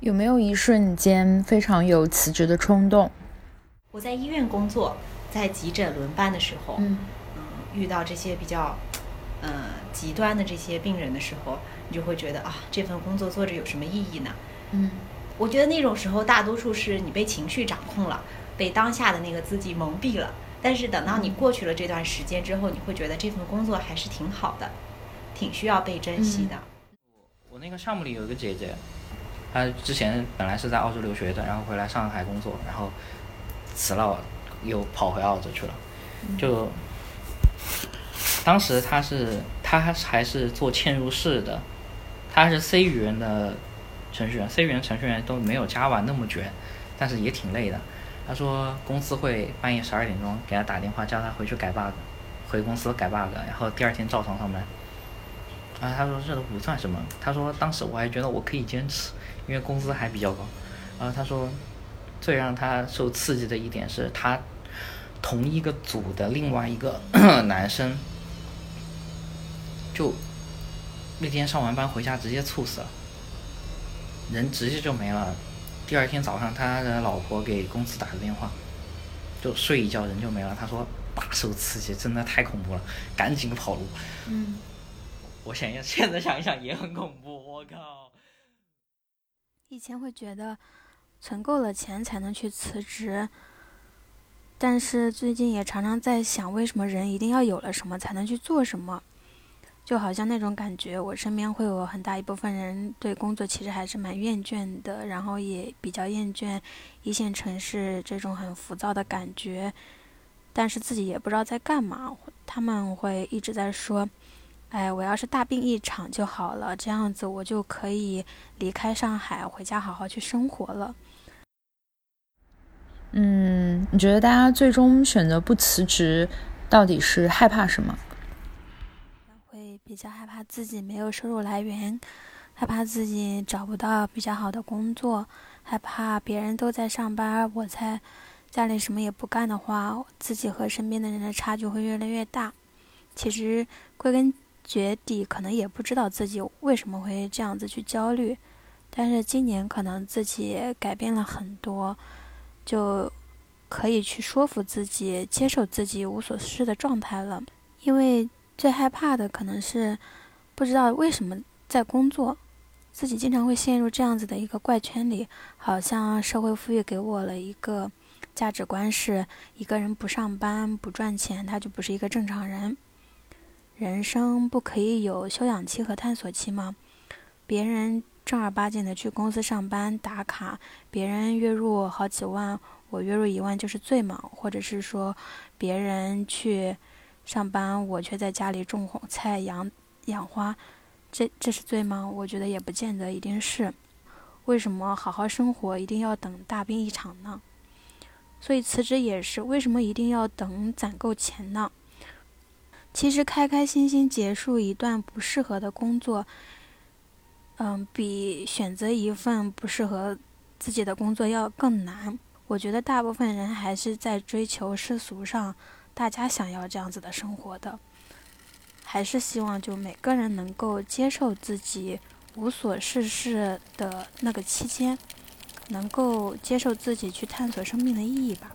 有没有一瞬间非常有辞职的冲动？我在医院工作，在急诊轮班的时候，嗯嗯，遇到这些比较，呃，极端的这些病人的时候，你就会觉得啊，这份工作做着有什么意义呢？嗯我觉得那种时候，大多数是你被情绪掌控了，被当下的那个自己蒙蔽了。但是等到你过去了这段时间之后，你会觉得这份工作还是挺好的，挺需要被珍惜的。我那个项目里有一个姐姐，她之前本来是在澳洲留学的，然后回来上海工作，然后辞了，又跑回澳洲去了。就当时他是他还是做嵌入式的，他是 C 语言的程序员，C 语言程序员都没有 Java 那么卷，但是也挺累的。他说公司会半夜十二点钟给他打电话，叫他回去改 bug，回公司改 bug，然后第二天照常上班。啊，他说这都不算什么。他说当时我还觉得我可以坚持，因为工资还比较高。然后他说，最让他受刺激的一点是他同一个组的另外一个 男生，就那天上完班回家直接猝死了，人直接就没了。第二天早上，他的老婆给公司打个电话，就睡一觉人就没了。他说大受刺激，真的太恐怖了，赶紧跑路。嗯，我想想，现在想一想也很恐怖，我靠！以前会觉得存够了钱才能去辞职，但是最近也常常在想，为什么人一定要有了什么才能去做什么？就好像那种感觉，我身边会有很大一部分人对工作其实还是蛮厌倦的，然后也比较厌倦一线城市这种很浮躁的感觉，但是自己也不知道在干嘛。他们会一直在说。哎，我要是大病一场就好了，这样子我就可以离开上海，回家好好去生活了。嗯，你觉得大家最终选择不辞职，到底是害怕什么？会比较害怕自己没有收入来源，害怕自己找不到比较好的工作，害怕别人都在上班，我在家里什么也不干的话，自己和身边的人的差距会越来越大。其实归根。绝底可能也不知道自己为什么会这样子去焦虑，但是今年可能自己改变了很多，就可以去说服自己接受自己无所事事的状态了。因为最害怕的可能是不知道为什么在工作，自己经常会陷入这样子的一个怪圈里，好像社会赋予给我了一个价值观，是一个人不上班不赚钱，他就不是一个正常人。人生不可以有休养期和探索期吗？别人正儿八经的去公司上班打卡，别人月入好几万，我月入一万就是罪吗？或者是说，别人去上班，我却在家里种菜养养花，这这是罪吗？我觉得也不见得一定是。为什么好好生活一定要等大病一场呢？所以辞职也是，为什么一定要等攒够钱呢？其实开开心心结束一段不适合的工作，嗯，比选择一份不适合自己的工作要更难。我觉得大部分人还是在追求世俗上大家想要这样子的生活的，还是希望就每个人能够接受自己无所事事的那个期间，能够接受自己去探索生命的意义吧。